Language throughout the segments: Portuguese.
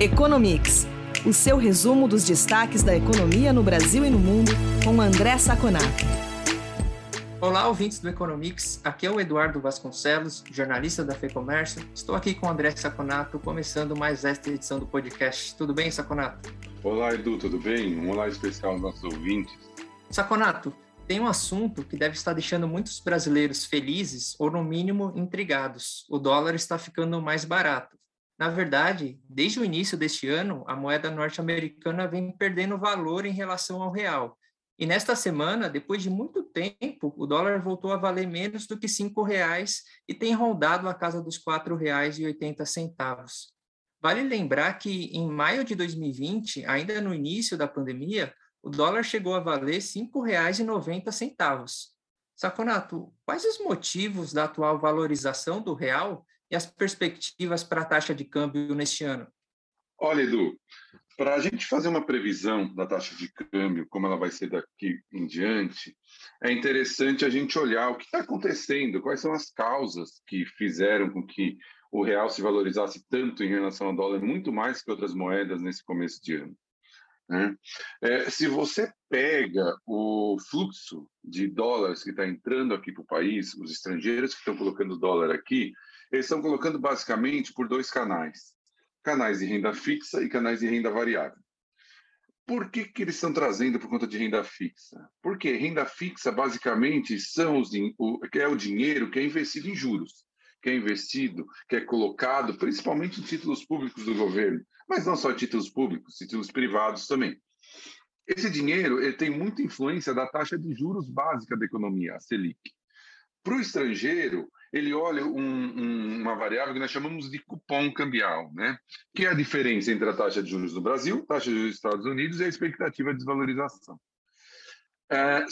Economics, o seu resumo dos destaques da economia no Brasil e no mundo, com André Saconato. Olá, ouvintes do Economics. Aqui é o Eduardo Vasconcelos, jornalista da FEComércio. Estou aqui com o André Saconato, começando mais esta edição do podcast. Tudo bem, Saconato? Olá, Edu, tudo bem? Um olá especial aos nossos ouvintes. Saconato, tem um assunto que deve estar deixando muitos brasileiros felizes ou, no mínimo, intrigados. O dólar está ficando mais barato. Na verdade, desde o início deste ano, a moeda norte-americana vem perdendo valor em relação ao real. E nesta semana, depois de muito tempo, o dólar voltou a valer menos do que R$ reais e tem rondado a casa dos R$ 4,80. Vale lembrar que em maio de 2020, ainda no início da pandemia, o dólar chegou a valer R$ 5,90. Saconato, quais os motivos da atual valorização do real e as perspectivas para a taxa de câmbio neste ano? Olha, Edu, para a gente fazer uma previsão da taxa de câmbio, como ela vai ser daqui em diante, é interessante a gente olhar o que está acontecendo, quais são as causas que fizeram com que o real se valorizasse tanto em relação ao dólar, muito mais que outras moedas nesse começo de ano. Né? É, se você pega o fluxo de dólares que está entrando aqui para o país, os estrangeiros que estão colocando dólar aqui, eles estão colocando basicamente por dois canais: canais de renda fixa e canais de renda variável. Por que, que eles estão trazendo por conta de renda fixa? Porque renda fixa, basicamente, são os, o, é o dinheiro que é investido em juros, que é investido, que é colocado principalmente em títulos públicos do governo, mas não só títulos públicos, títulos privados também. Esse dinheiro ele tem muita influência da taxa de juros básica da economia, a Selic. Para o estrangeiro, ele olha um, um, uma variável que nós chamamos de cupom cambial, né? que é a diferença entre a taxa de juros do Brasil, taxa de juros dos Estados Unidos e a expectativa de desvalorização. É,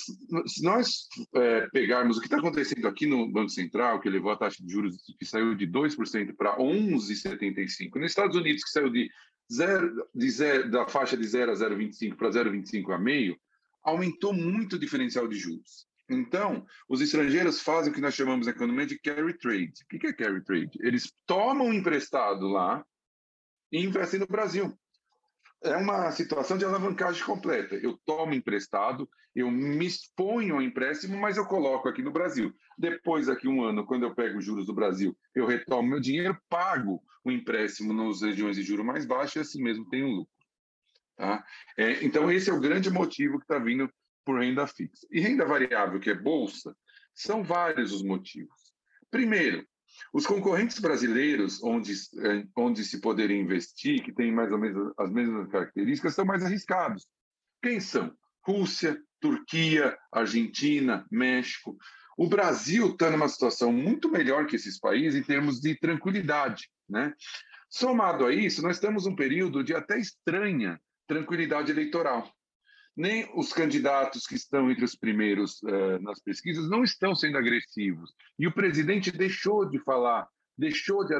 se nós é, pegarmos o que está acontecendo aqui no Banco Central, que levou a taxa de juros que saiu de 2% para 11,75%, nos Estados Unidos, que saiu de zero, de zero, da faixa de 0 a 0,25 para 0,25 a meio, aumentou muito o diferencial de juros. Então, os estrangeiros fazem o que nós chamamos na economia de carry trade. O que é carry trade? Eles tomam emprestado lá e investem no Brasil. É uma situação de alavancagem completa. Eu tomo emprestado, eu me exponho ao empréstimo, mas eu coloco aqui no Brasil. Depois, daqui um ano, quando eu pego os juros do Brasil, eu retomo meu dinheiro, pago o empréstimo nas regiões de juros mais baixos e assim mesmo tenho lucro. Tá? É, então, esse é o grande motivo que está vindo por renda fixa. E renda variável, que é bolsa, são vários os motivos. Primeiro, os concorrentes brasileiros, onde, eh, onde se poderia investir, que têm mais ou menos as mesmas características, são mais arriscados. Quem são? Rússia, Turquia, Argentina, México. O Brasil está numa situação muito melhor que esses países em termos de tranquilidade. Né? Somado a isso, nós temos um período de até estranha tranquilidade eleitoral nem os candidatos que estão entre os primeiros uh, nas pesquisas não estão sendo agressivos. E o presidente deixou de falar, deixou de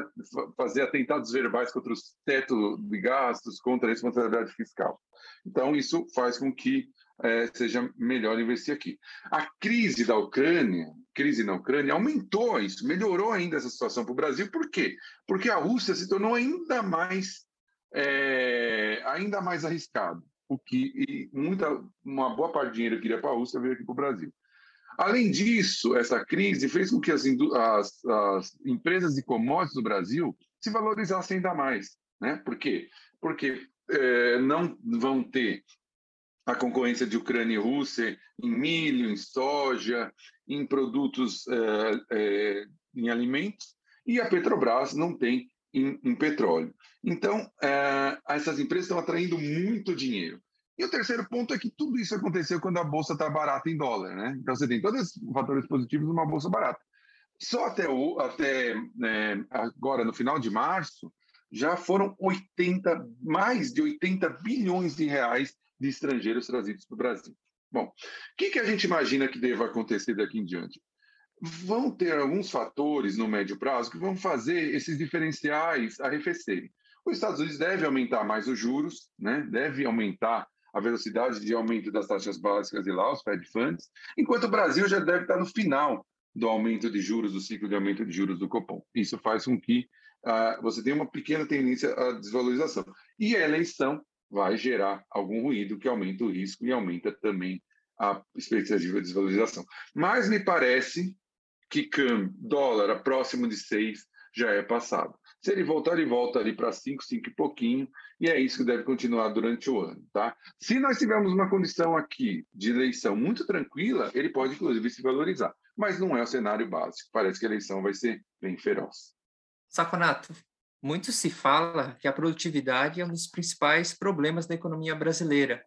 fazer atentados verbais contra os teto de gastos, contra a responsabilidade fiscal. Então, isso faz com que uh, seja melhor investir aqui. A crise da Ucrânia, crise na Ucrânia, aumentou isso, melhorou ainda essa situação para o Brasil. Por quê? Porque a Rússia se tornou ainda mais, é, ainda mais arriscado o que muita, uma boa parte do dinheiro que iria para a Rússia veio aqui para o Brasil. Além disso, essa crise fez com que as, as, as, empresas de commodities do Brasil se valorizassem ainda mais. Né? Por quê? Porque é, não vão ter a concorrência de Ucrânia e Rússia em milho, em soja, em produtos, é, é, em alimentos, e a Petrobras não tem em, em petróleo. Então, é, essas empresas estão atraindo muito dinheiro. E o terceiro ponto é que tudo isso aconteceu quando a bolsa está barata em dólar, né? Então você tem todos os fatores positivos numa bolsa barata. Só até, o, até é, agora, no final de março, já foram 80, mais de 80 bilhões de reais de estrangeiros trazidos para o Brasil. Bom, o que, que a gente imagina que deva acontecer daqui em diante? Vão ter alguns fatores no médio prazo que vão fazer esses diferenciais arrefecerem. Os Estados Unidos deve aumentar mais os juros, né? deve aumentar a velocidade de aumento das taxas básicas e lá, os Fed Funds, enquanto o Brasil já deve estar no final do aumento de juros, do ciclo de aumento de juros do Copom. Isso faz com que uh, você tenha uma pequena tendência à desvalorização. E a eleição vai gerar algum ruído que aumenta o risco e aumenta também a expectativa de desvalorização. Mas me parece que câmbio, dólar próximo de 6 já é passado. Se ele voltar, ele volta ali para 5, 5 e pouquinho, e é isso que deve continuar durante o ano. Tá? Se nós tivermos uma condição aqui de eleição muito tranquila, ele pode, inclusive, se valorizar. Mas não é o cenário básico. Parece que a eleição vai ser bem feroz. Saconato, muito se fala que a produtividade é um dos principais problemas da economia brasileira.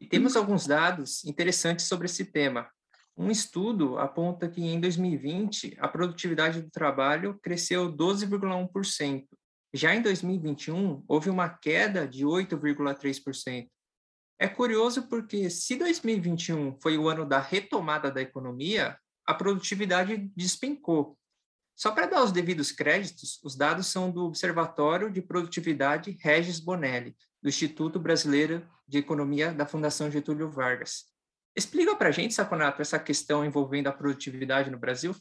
E temos alguns dados interessantes sobre esse tema. Um estudo aponta que em 2020 a produtividade do trabalho cresceu 12,1%. Já em 2021 houve uma queda de 8,3%. É curioso porque se 2021 foi o ano da retomada da economia, a produtividade despencou. Só para dar os devidos créditos, os dados são do Observatório de Produtividade Regis Bonelli, do Instituto Brasileiro de Economia da Fundação Getúlio Vargas. Explica para a gente, Saconato, essa questão envolvendo a produtividade no Brasil?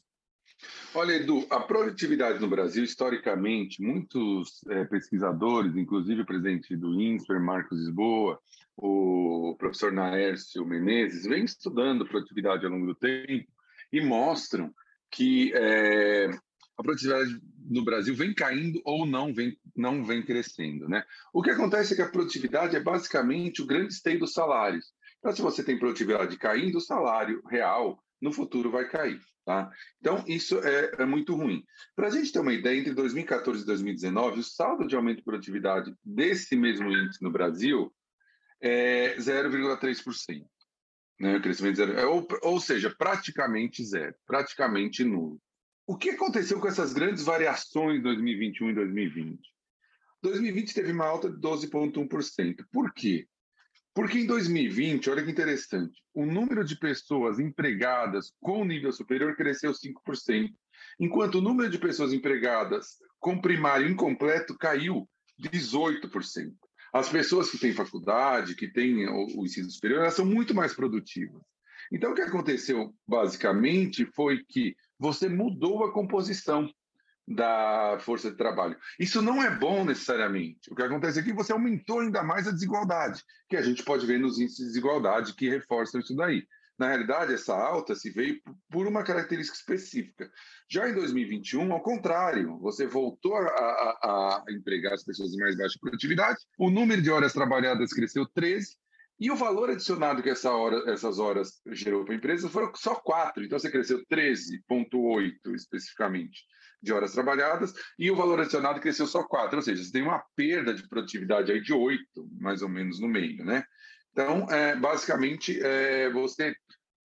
Olha, Edu, a produtividade no Brasil, historicamente, muitos é, pesquisadores, inclusive o presidente do INSPER, Marcos Lisboa, o professor Naércio Menezes, vêm estudando produtividade ao longo do tempo e mostram que é, a produtividade no Brasil vem caindo ou não vem, não vem crescendo. Né? O que acontece é que a produtividade é basicamente o grande esteio dos salários. Então, se você tem produtividade caindo, o salário real no futuro vai cair. Tá? Então, isso é, é muito ruim. Para a gente ter uma ideia, entre 2014 e 2019, o saldo de aumento de produtividade desse mesmo índice no Brasil é 0,3%. Né? Crescimento zero, é, ou, ou seja, praticamente zero, praticamente nulo. O que aconteceu com essas grandes variações em 2021 e 2020? 2020 teve uma alta de 12,1%. Por quê? Porque em 2020, olha que interessante, o número de pessoas empregadas com nível superior cresceu 5%, enquanto o número de pessoas empregadas com primário incompleto caiu 18%. As pessoas que têm faculdade, que têm o, ensino superior, elas são muito mais produtivas. Então, o que aconteceu, basicamente, foi que você mudou a composição da força de trabalho. Isso não é bom necessariamente. O que acontece é que você aumentou ainda mais a desigualdade, que a gente pode ver nos índices de desigualdade que reforçam isso daí. Na realidade, essa alta se veio por uma característica específica. Já em 2021, ao contrário, você voltou a, a, a empregar as pessoas de mais baixa produtividade, o número de horas trabalhadas cresceu 13, e o valor adicionado que essa hora, essas horas gerou para a empresa foram só 4, então você cresceu 13,8 especificamente de horas trabalhadas, e o valor adicionado cresceu só 4, ou seja, você tem uma perda de produtividade aí de 8, mais ou menos, no meio, né? Então, é, basicamente, é, você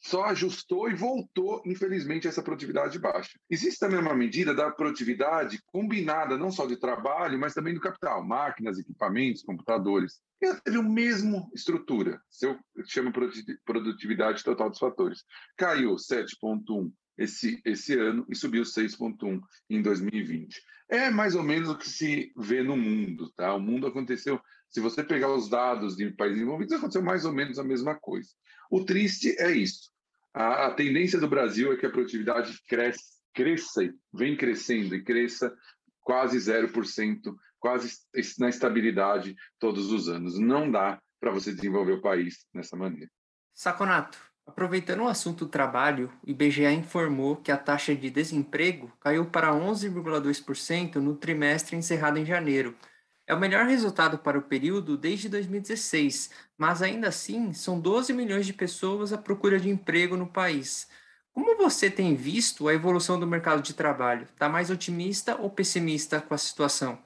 só ajustou e voltou, infelizmente, essa produtividade baixa. Existe também uma medida da produtividade combinada, não só de trabalho, mas também do capital, máquinas, equipamentos, computadores. Ela teve a mesma estrutura, se eu chamo produtividade total dos fatores. Caiu 7,1 esse, esse ano e subiu 6,1 em 2020. É mais ou menos o que se vê no mundo, tá? O mundo aconteceu, se você pegar os dados de países envolvidos, aconteceu mais ou menos a mesma coisa. O triste é isso. A, a tendência do Brasil é que a produtividade cresce, cresça, vem crescendo e cresça quase 0%, quase na estabilidade todos os anos. Não dá para você desenvolver o país dessa maneira. Saconato, Aproveitando o assunto trabalho, o IBGE informou que a taxa de desemprego caiu para 11,2% no trimestre encerrado em janeiro. É o melhor resultado para o período desde 2016, mas ainda assim são 12 milhões de pessoas à procura de emprego no país. Como você tem visto a evolução do mercado de trabalho? Está mais otimista ou pessimista com a situação?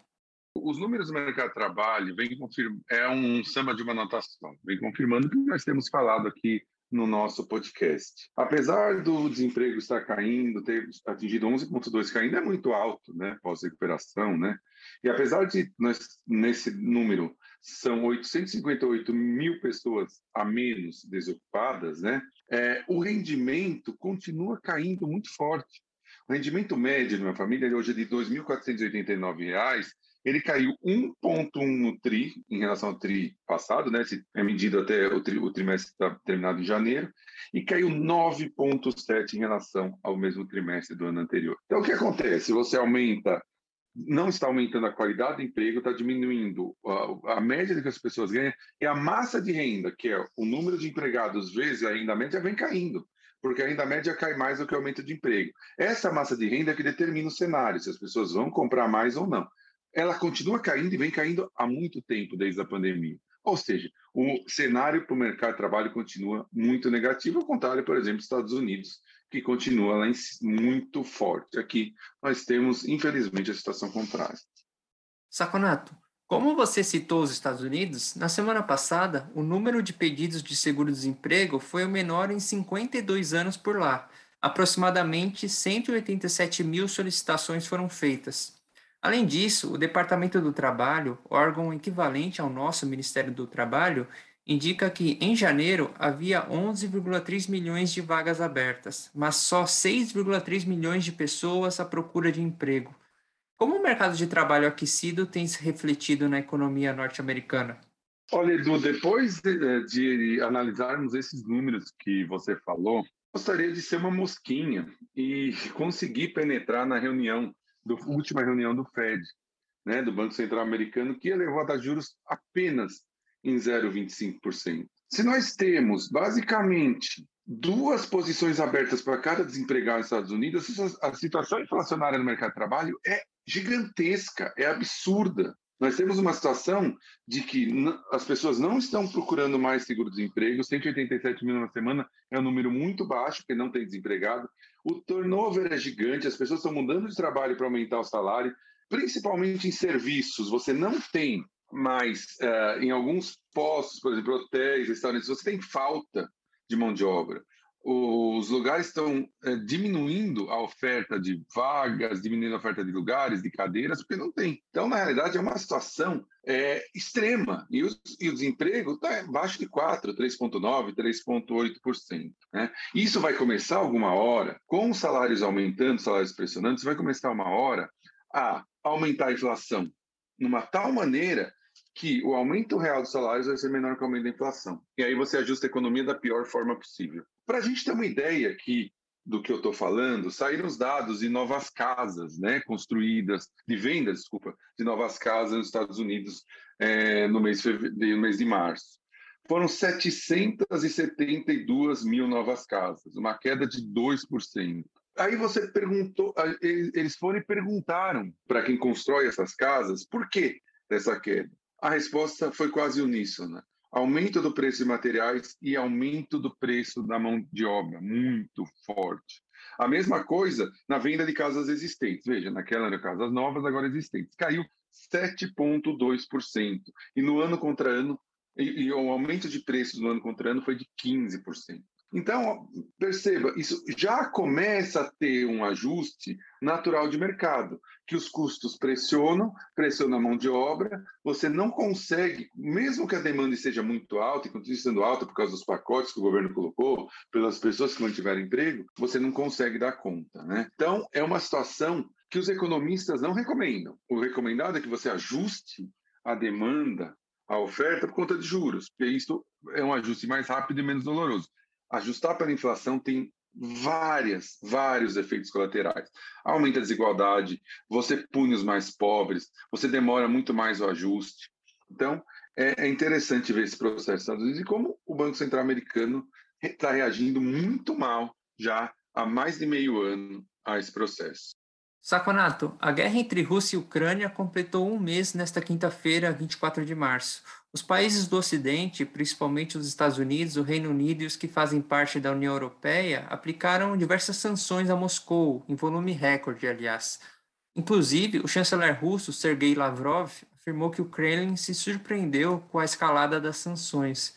Os números do mercado de trabalho vem confirmando, é um samba de uma anotação, vem confirmando o que nós temos falado aqui no nosso podcast. Apesar do desemprego estar caindo, ter atingido 11,2 caindo, é muito alto, né, pós-recuperação, né? E apesar de nós, nesse número, são 858 mil pessoas a menos desocupadas, né? É, o rendimento continua caindo muito forte. O rendimento médio de uma família hoje é de R$ 2.489 ele caiu 1,1 no TRI, em relação ao TRI passado, né? Se é medido até o, tri, o trimestre está terminado em janeiro, e caiu 9,7 em relação ao mesmo trimestre do ano anterior. Então, o que acontece? Você aumenta não está aumentando a qualidade do emprego, está diminuindo a, a, média que as pessoas ganham, e a massa de renda, que é o número de empregados vezes a renda média, vem caindo, porque a renda média cai mais do que o aumento de emprego. Essa massa de renda é que determina o cenário, se as pessoas vão comprar mais ou não ela continua caindo e vem caindo há muito tempo, desde a pandemia. Ou seja, o cenário para o mercado de trabalho continua muito negativo, ao contrário, por exemplo, dos Estados Unidos, que continua lá em, muito forte. Aqui nós temos, infelizmente, a situação contrária. Saconato, como você citou os Estados Unidos, na semana passada, o número de pedidos de seguro-desemprego foi o menor em 52 anos por lá. Aproximadamente 187 mil solicitações foram feitas. Além disso, o Departamento do Trabalho, órgão equivalente ao nosso Ministério do Trabalho, indica que em janeiro havia 11,3 milhões de vagas abertas, mas só 6,3 milhões de pessoas à procura de emprego. Como o mercado de trabalho aquecido tem se refletido na economia norte-americana? Olha, Edu, depois de, de, analisarmos esses números que você falou, gostaria de ser uma mosquinha e conseguir penetrar na reunião da última reunião do Fed, né, do Banco Central Americano, que elevou a juros apenas em 0,25%. Se nós temos, basicamente, duas posições abertas para cada desempregado nos Estados Unidos, a situação inflacionária no mercado de trabalho é gigantesca, é absurda. Nós temos uma situação de que as pessoas não estão procurando mais seguro-desemprego, 187 mil na semana é um número muito baixo, porque não tem desempregado. O turnover é gigante, as pessoas estão mudando de trabalho para aumentar o salário, principalmente em serviços. Você não tem mais, uh, em alguns postos, por exemplo, hotéis, restaurantes, você tem falta de mão de obra os lugares estão é, diminuindo a oferta de vagas, diminuindo a oferta de lugares, de cadeiras, porque não tem. Então, na realidade, é uma situação é, extrema. E, os, e o desemprego está abaixo de 4%, 3,9%, 3,8%. Né? Isso vai começar alguma hora, com os salários aumentando, salários pressionantes, vai começar uma hora a aumentar a inflação numa tal maneira que o aumento real dos salários vai ser menor que o aumento da inflação. E aí você ajusta a economia da pior forma possível. Para a gente ter uma ideia aqui do que eu estou falando, saíram os dados de novas casas, né, construídas, de vendas, desculpa, de novas casas nos Estados Unidos é, no, mês de, no mês de março. Foram 772 mil novas casas, uma queda de 2%. Aí você perguntou, eles foram e perguntaram para quem constrói essas casas por que dessa queda. A resposta foi quase uníssona. Aumento do preço de materiais e aumento do preço da mão de obra, muito forte. A mesma coisa na venda de casas existentes. Veja, naquela era casas novas, agora existentes. Caiu 7,2%. E no ano contra ano, e, e o aumento de preços no ano contra ano foi de 15%. Então, perceba, isso já começa a ter um ajuste natural de mercado, que os custos pressionam, pressionam a mão de obra, você não consegue, mesmo que a demanda esteja muito alta, e continue sendo alta por causa dos pacotes que o governo colocou, pelas pessoas que mantiveram emprego, você não consegue dar conta. Né? Então, é uma situação que os economistas não recomendam. O recomendado é que você ajuste a demanda, a oferta por conta de juros, porque isso é um ajuste mais rápido e menos doloroso ajustar pela inflação tem várias, vários efeitos colaterais. Aumenta a desigualdade, você pune os mais pobres, você demora muito mais o ajuste. Então, é, é interessante ver esse processo nos Estados Unidos e como o Banco Central americano está reagindo muito mal já há mais de meio ano a esse processo. Saconato, a guerra entre Rússia e Ucrânia completou um mês nesta quinta-feira, 24 de março. Os países do Ocidente, principalmente os Estados Unidos, o Reino Unido e os que fazem parte da União Europeia, aplicaram diversas sanções a Moscou, em volume recorde, aliás. Inclusive, o chanceler russo Sergei Lavrov afirmou que o Kremlin se surpreendeu com a escalada das sanções.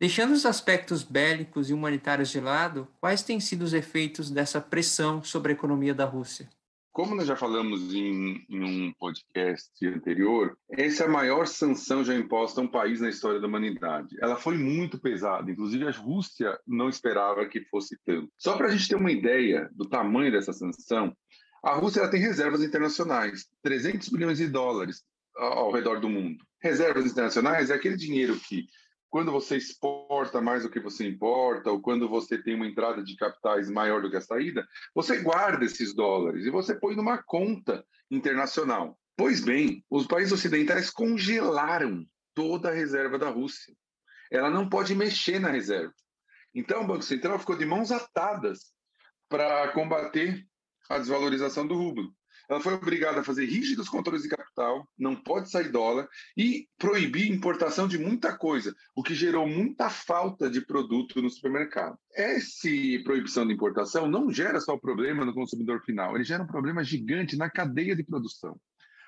Deixando os aspectos bélicos e humanitários de lado, quais têm sido os efeitos dessa pressão sobre a economia da Rússia? Como nós já falamos em, em, um podcast anterior, essa é a maior sanção já imposta a um país na história da humanidade. Ela foi muito pesada, inclusive a Rússia não esperava que fosse tanto. Só para a gente ter uma ideia do tamanho dessa sanção, a Rússia tem reservas internacionais, 300 bilhões de dólares, ao redor do mundo. Reservas internacionais é aquele dinheiro que, quando você exporta mais do que você importa, ou quando você tem uma entrada de capitais maior do que a saída, você guarda esses dólares e você põe numa conta internacional. Pois bem, os países ocidentais congelaram toda a reserva da Rússia. Ela não pode mexer na reserva. Então, o Banco Central ficou de mãos atadas para combater a desvalorização do rublo. Ela foi obrigada a fazer rígidos controles de capital, não pode sair dólar e proibir importação de muita coisa, o que gerou muita falta de produto no supermercado. Essa proibição de importação não gera só problema no consumidor final, ele gera um problema gigante na cadeia de produção.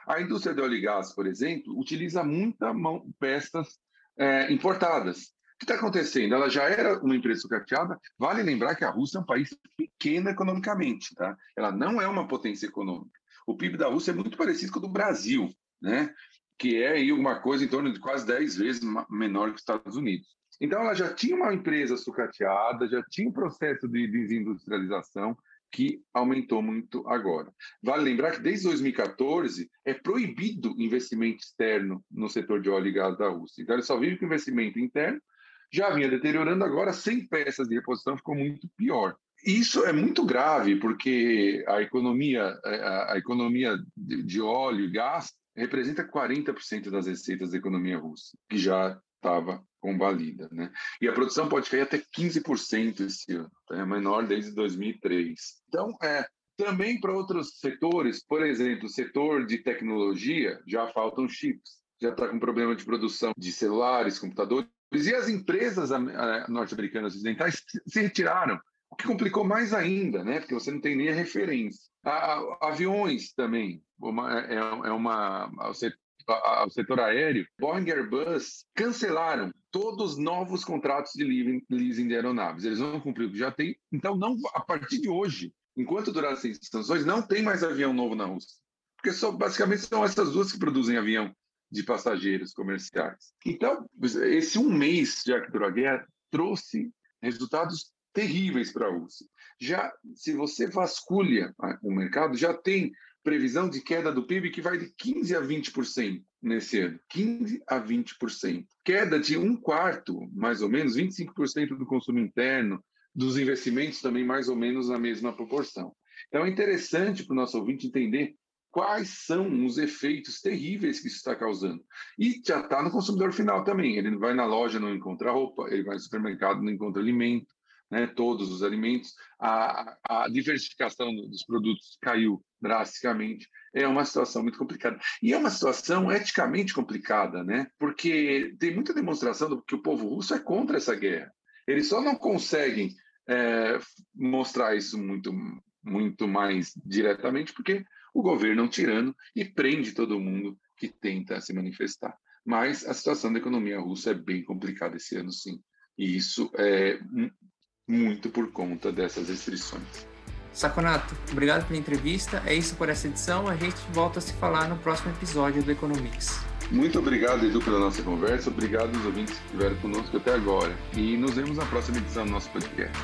A indústria de óleo e gás, por exemplo, utiliza muita mão, peças é, importadas. O que está acontecendo? Ela já era uma empresa sucateada. Vale lembrar que a Rússia é um país pequeno economicamente, tá? Ela não é uma potência econômica. O PIB da Rússia é muito parecido com o do Brasil, né? Que é aí uma coisa em torno de quase 10 vezes menor que os Estados Unidos. Então, ela já tinha uma empresa sucateada, já tinha um processo de desindustrialização, que aumentou muito agora. Vale lembrar que desde 2014 é proibido investimento externo no setor de óleo e gás da Rússia. Então ele só vive com investimento interno, já vinha deteriorando, agora sem peças de reposição ficou muito pior. Isso é muito grave, porque a economia, a, economia de óleo e gás representa 40% das receitas da economia russa, que já estava convalida. Né? E a produção pode cair até 15% esse ano, tá? é menor desde 2003. Então, é, também para outros setores, por exemplo, o setor de tecnologia, já faltam chips, já está com problema de produção de celulares, computadores, e as empresas norte-americanas ocidentais se retiraram, o que complicou mais ainda, né? porque você não tem nem a referência. A, aviões também, uma, é, é uma, ao setor aéreo, Boeing e Airbus cancelaram todos os novos contratos de leasing de aeronaves. Eles vão cumprir o que já tem. Então, não, a partir de hoje, enquanto durar as sanções, não tem mais avião novo na Rússia. Porque só, basicamente são essas duas que produzem avião de passageiros comerciais. Então, esse um mês já que durou a guerra trouxe resultados terríveis para a Rússia. Já, se você vasculha o mercado, já tem previsão de queda do PIB que vai de 15% a 20% nesse ano. 15% a 20%. Queda de um quarto, mais ou menos, 25% do consumo interno, dos investimentos também mais ou menos na mesma proporção. Então é interessante para o nosso ouvinte entender quais são os efeitos terríveis que isso está causando. E já está no consumidor final também. Ele vai na loja, não encontra roupa, ele vai no supermercado, não encontra alimento, né, todos os alimentos, a, a diversificação dos produtos caiu drasticamente. É uma situação muito complicada. E é uma situação eticamente complicada, né? porque tem muita demonstração do que o povo russo é contra essa guerra. Eles só não conseguem é, mostrar isso muito, muito mais diretamente porque o governo é um tirano e prende todo mundo que tenta se manifestar. Mas a situação da economia russa é bem complicada esse ano, sim. E isso é muito por conta dessas restrições. Saconato, obrigado pela entrevista. É isso por essa edição. A gente volta a se falar no próximo episódio do Economics. Muito obrigado, Edu, pela nossa conversa. Obrigado aos ouvintes que estiveram conosco até agora. E nos vemos na próxima edição do nosso podcast.